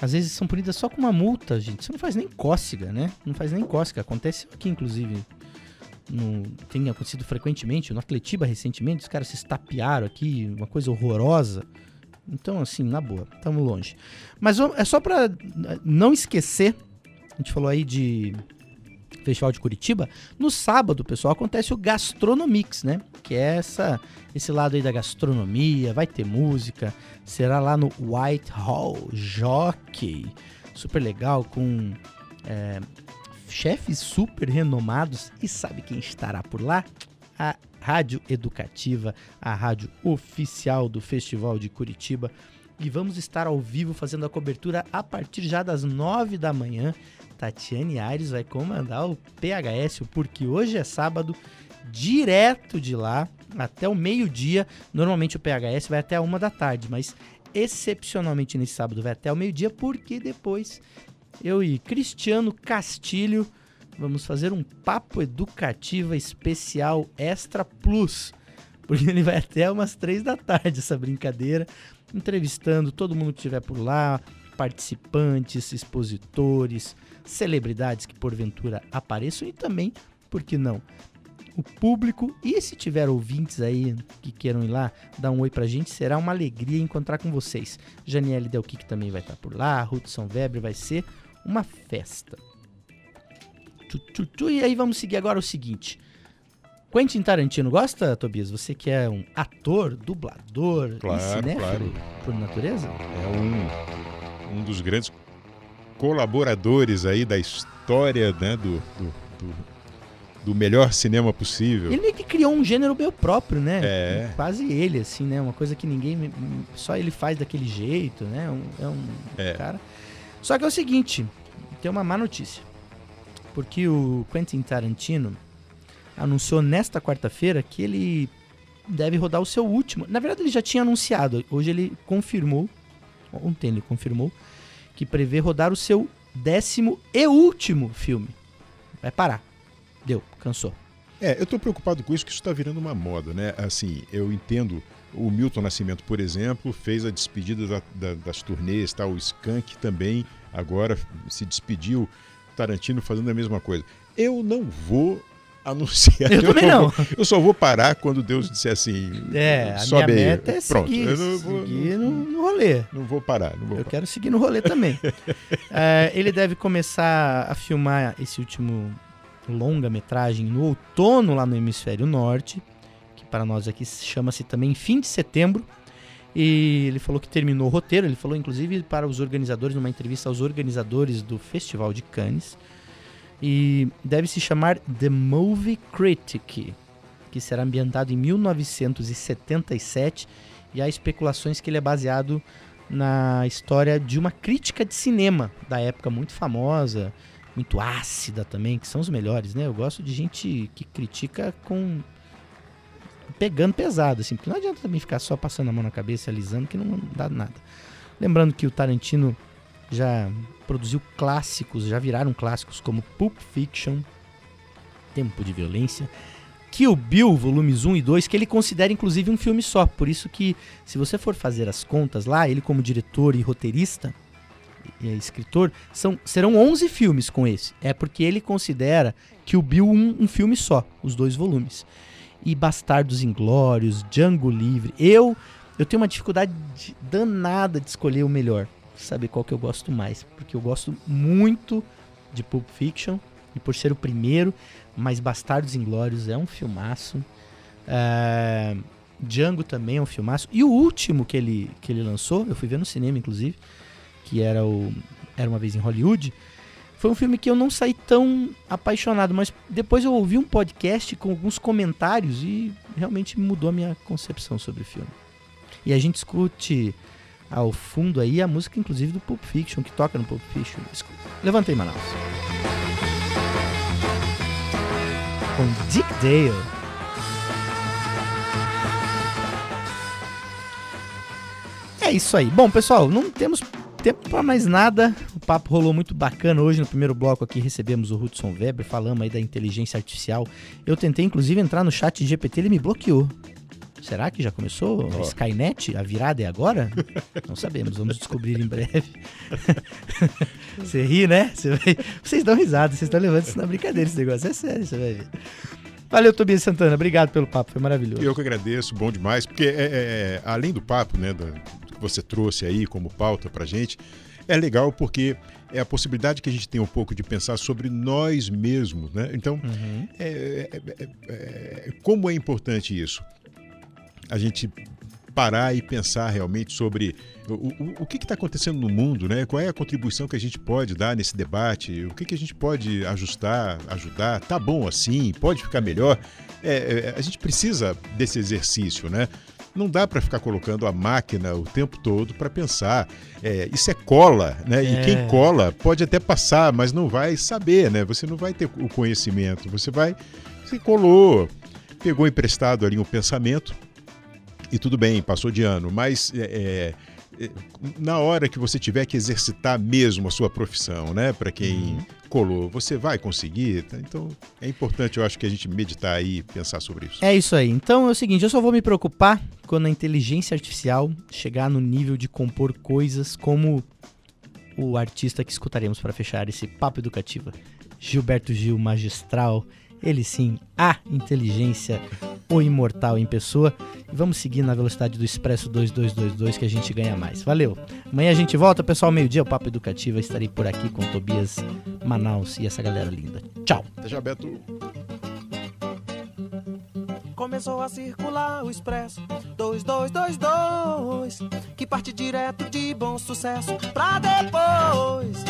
Às vezes são punidas só com uma multa, gente. Isso não faz nem cócega, né? Não faz nem cócega. Acontece aqui, inclusive. No, tem acontecido frequentemente. No Atletiba, recentemente, os caras se estapearam aqui. Uma coisa horrorosa. Então, assim, na boa, estamos longe. Mas é só para não esquecer. A gente falou aí de Festival de Curitiba. No sábado, pessoal, acontece o Gastronomix, né? Que é essa, esse lado aí da gastronomia, vai ter música, será lá no White Hall Jockey. Super legal, com é, chefes super renomados. E sabe quem estará por lá? A Rádio Educativa, a rádio oficial do Festival de Curitiba. E vamos estar ao vivo fazendo a cobertura a partir já das nove da manhã. Tatiane Aires vai comandar o PHS, porque hoje é sábado, direto de lá até o meio-dia. Normalmente o PHS vai até uma da tarde, mas excepcionalmente nesse sábado vai até o meio-dia, porque depois eu e Cristiano Castilho vamos fazer um papo educativo especial Extra Plus. Porque ele vai até umas três da tarde essa brincadeira, entrevistando todo mundo que estiver por lá, participantes, expositores, celebridades que porventura apareçam e também, por que não, o público. E se tiver ouvintes aí que queiram ir lá, dar um oi pra gente, será uma alegria encontrar com vocês. Janiele Delquic também vai estar por lá, Hudson Weber vai ser uma festa. Tchu, tchu, tchu. E aí vamos seguir agora o seguinte. Quentin Tarantino gosta, Tobias? Você que é um ator, dublador Claro, e cinéfilo claro. por natureza? É um, um dos grandes colaboradores aí da história né, do, do, do, do melhor cinema possível. Ele meio que criou um gênero meio próprio, né? É. Quase ele, assim, né? Uma coisa que ninguém. Só ele faz daquele jeito, né? Um- é um É. cara. Só que é o seguinte: tem uma má notícia. Porque o Quentin Tarantino anunciou nesta quarta-feira que ele deve rodar o seu último. Na verdade, ele já tinha anunciado. Hoje ele confirmou. Ontem ele confirmou que prevê rodar o seu décimo e último filme. Vai parar. Deu, cansou. É, eu estou preocupado com isso, que isso está virando uma moda, né? Assim, eu entendo. O Milton Nascimento, por exemplo, fez a despedida da- da- das turnês, tá? o Skank também agora se despediu. Tarantino fazendo a mesma coisa. Eu não vou anunciar. Eu também não. vou- eu só vou parar quando Deus disser assim. É, a sobe minha aí. meta é Pronto, seguir, eu não vou, seguir no, no rolê. não vou parar. Não vou Eu parar. quero seguir no rolê também. É, ele deve começar a filmar esse último longa-metragem no outono lá no hemisfério norte, que para nós aqui chama-se também fim de setembro. E ele falou que terminou o roteiro, ele falou inclusive para os organizadores, numa entrevista aos organizadores do Festival de Cannes. E deve se chamar The Movie Critic, que será ambientado em 1977. E há especulações que ele é baseado na história de uma crítica de cinema da época muito famosa, muito ácida também, que são os melhores, né? Eu gosto de gente que critica com pegando pesado, assim, porque não adianta também ficar só passando a mão na cabeça, alisando, que não dá nada. Lembrando que o Tarantino já produziu clássicos, já viraram clássicos como Pulp Fiction, Tempo de Violência. Kill Bill, volumes 1 e 2, que ele considera inclusive um filme só. Por isso que, se você for fazer as contas lá, ele como diretor e roteirista e escritor, são, serão 11 filmes com esse. É porque ele considera Kill Bill um, um filme só, os dois volumes. E Bastardos Inglórios, Django Livre. Eu, eu tenho uma dificuldade de- danada de escolher o melhor. Saber qual que eu gosto mais. Porque eu gosto muito de Pulp Fiction. E por ser o primeiro, mas Bastardos Inglórios é um filmaço. É, Django também é um filmaço. E o último que ele, que ele lançou, eu fui ver no cinema, inclusive, que era o Era Uma Vez em Hollywood, foi um filme que eu não saí tão apaixonado, mas depois eu ouvi um podcast com alguns comentários e realmente mudou a minha concepção sobre o filme. E a gente escute ao fundo aí a música, inclusive, do Pulp Fiction, que toca no Pulp Fiction. Levantei, Manaus. Com Dick Dale. É isso aí. Bom, pessoal, não temos tempo para mais nada. O papo rolou muito bacana hoje. No primeiro bloco aqui recebemos o Hudson Weber, falamos aí da inteligência artificial. Eu tentei inclusive entrar no chat GPT, ele me bloqueou. Será que já começou a Ó. Skynet? A virada é agora? Não sabemos, vamos descobrir em breve. Você ri, né? Você vai- Vocês dão risada, vocês estão levando isso na brincadeira, esse negócio é sério, você vai ver. Valeu, Tobias Santana, obrigado pelo papo, foi maravilhoso. Eu que agradeço, bom demais, porque é, é, é, além do papo, né, da- que você trouxe aí como pauta pra gente, é legal porque é a possibilidade que a gente tem um pouco de pensar sobre nós mesmos, né? Então, é, é, é, é, como é importante isso? A gente parar e pensar realmente sobre o, o, o que está acontecendo no mundo, né? Qual é a contribuição que a gente pode dar nesse debate? O que, que a gente pode ajustar, ajudar? Tá bom assim? Pode ficar melhor? É, é, a gente precisa desse exercício, né? Não dá para ficar colocando a máquina o tempo todo para pensar. É, isso é cola, né? E É. quem cola pode até passar, mas não vai saber, né? Você não vai ter o conhecimento. Você vai, você colou, pegou emprestado ali um pensamento e tudo bem, passou de ano, mas é, é, na hora que você tiver que exercitar mesmo a sua profissão, né, para quem colou, você vai conseguir. tá? Então é importante, eu acho que a gente meditar aí e pensar sobre isso. É isso aí. Então é o seguinte, eu só vou me preocupar quando a inteligência artificial chegar no nível de compor coisas como o artista que escutaremos para fechar esse papo educativa. Gilberto Gil, magistral. Ele sim, a inteligência, o imortal em pessoa. E vamos seguir na velocidade do Expresso 2222 que a gente ganha mais. Valeu. Amanhã a gente volta, pessoal, meio-dia, o Papo Educativo. Eu estarei por aqui com Tobias Manaus e essa galera linda. Tchau. Até já, Beto. Começou a circular o expresso 2222 Que parte direto de bom sucesso pra depois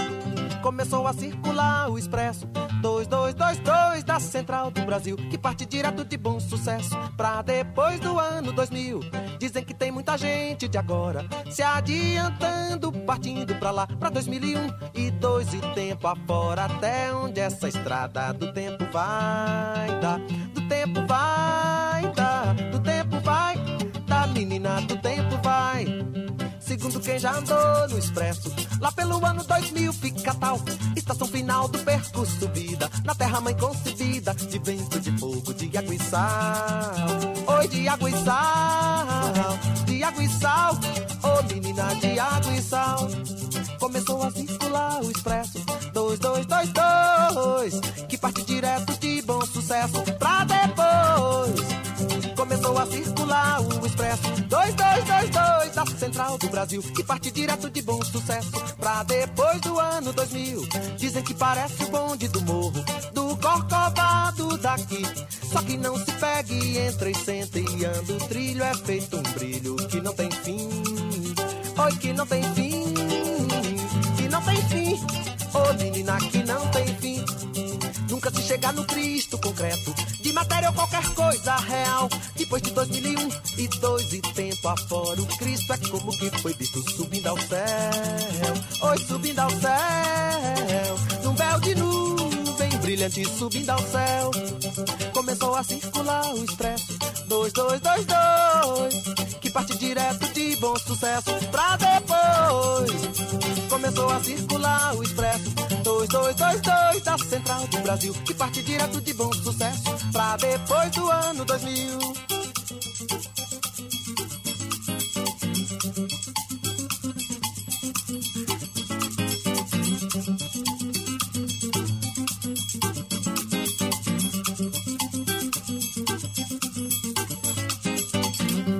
Começou a circular o expresso. 2222 da Central do Brasil Que parte direto de bom sucesso. Pra depois do ano 2000 Dizem que tem muita gente de agora se adiantando Partindo pra lá, pra 2001 e dois e tempo afora Até onde essa estrada do tempo vai dar? Do tempo vai dar, do tempo vai dar Menina, do tempo vai. Segundo quem já andou no expresso Lá pelo ano 2000 fica tal Estação final do percurso vida Na terra mãe concebida De vento, de fogo, de água e sal. Oi, de água e sal De água e sal. Ô menina, de água e sal. Começou a circular o expresso 2222 Que parte direto de bom sucesso Pra depois Começou a circular o expresso. 2222 da Central do Brasil Que parte direto de bom sucesso Pra depois do ano 2000 Dizem que parece o bonde do morro Do Corcovado daqui. Só que não se pegue, entra e senta e anda O trilho é feito um brilho que não tem fim. Oi, que não tem fim Que não tem fim. Ô menina, que não tem fim Nunca se chega no Cristo concreto. De matéria ou qualquer coisa real. Depois de 2001 e dois e tempo afora O Cristo é como que foi visto subindo ao céu. Oi, subindo ao céu. Num véu de nuvem brilhante subindo ao céu. Começou a circular o expresso. 2222 Que parte direto de bom sucesso Pra depois. Começou a circular o expresso. 2222 da Central do Brasil, que parte direto de bom sucesso pra depois do ano 2000.